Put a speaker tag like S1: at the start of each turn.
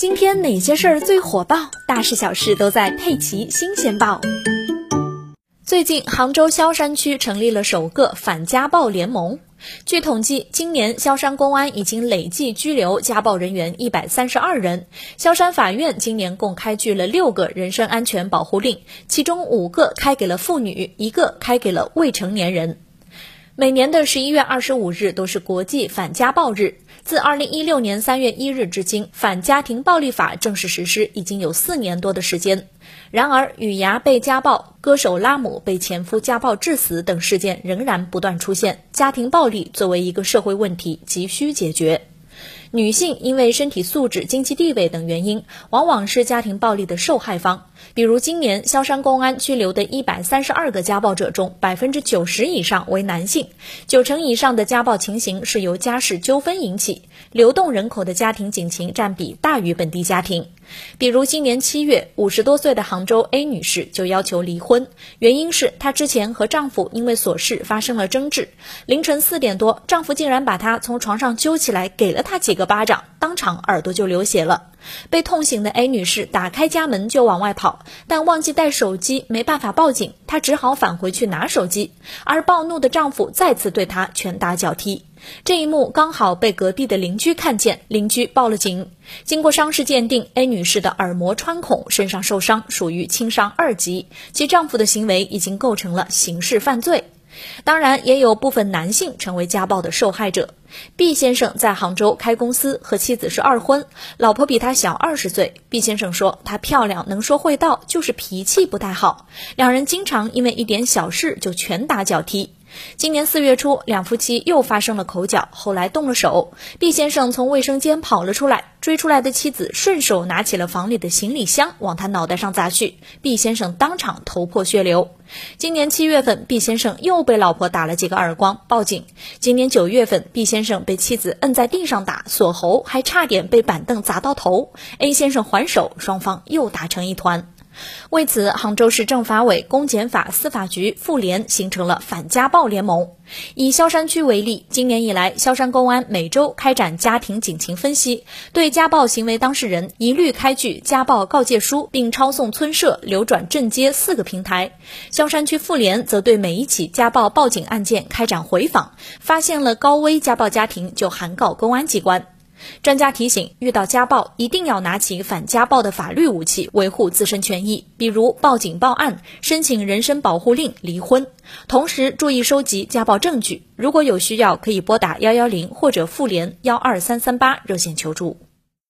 S1: 今天哪些事儿最火爆？大事小事都在《佩奇新鲜报》。最近，杭州萧山区成立了首个反家暴联盟。据统计，今年萧山公安已经累计拘留家暴人员一百三十二人。萧山法院今年共开具了六个人身安全保护令，其中五个开给了妇女，一个开给了未成年人。每年的十一月二十五日都是国际反家暴日。自二零一六年三月一日至今，《反家庭暴力法》正式实施已经有四年多的时间。然而，雨芽被家暴、歌手拉姆被前夫家暴致死等事件仍然不断出现。家庭暴力作为一个社会问题，急需解决。女性因为身体素质、经济地位等原因，往往是家庭暴力的受害方。比如，今年萧山公安拘留的一百三十二个家暴者中，百分之九十以上为男性，九成以上的家暴情形是由家事纠纷引起，流动人口的家庭警情占比大于本地家庭。比如，今年七月，五十多岁的杭州 A 女士就要求离婚，原因是她之前和丈夫因为琐事发生了争执，凌晨四点多，丈夫竟然把她从床上揪起来，给了她几个巴掌，当场耳朵就流血了。被痛醒的 A 女士打开家门就往外跑，但忘记带手机，没办法报警，她只好返回去拿手机。而暴怒的丈夫再次对她拳打脚踢，这一幕刚好被隔壁的邻居看见，邻居报了警。经过伤势鉴定，A 女士的耳膜穿孔，身上受伤，属于轻伤二级，其丈夫的行为已经构成了刑事犯罪。当然，也有部分男性成为家暴的受害者。毕先生在杭州开公司，和妻子是二婚，老婆比他小二十岁。毕先生说，她漂亮，能说会道，就是脾气不太好。两人经常因为一点小事就拳打脚踢。今年四月初，两夫妻又发生了口角，后来动了手。毕先生从卫生间跑了出来，追出来的妻子顺手拿起了房里的行李箱，往他脑袋上砸去。毕先生当场头破血流。今年七月份，毕先生又被老婆打了几个耳光，报警。今年九月份，毕先生被妻子摁在地上打，锁喉，还差点被板凳砸到头。A 先生还手，双方又打成一团。为此，杭州市政法委、公检法、司法局、妇联形成了反家暴联盟。以萧山区为例，今年以来，萧山公安每周开展家庭警情分析，对家暴行为当事人一律开具家暴告诫书，并抄送村社、流转镇街四个平台。萧山区妇联则对每一起家暴报警案件开展回访，发现了高危家暴家庭就函告公安机关。专家提醒，遇到家暴一定要拿起反家暴的法律武器，维护自身权益，比如报警报案、申请人身保护令、离婚。同时注意收集家暴证据，如果有需要，可以拨打幺幺零或者妇联幺二三三八热线求助。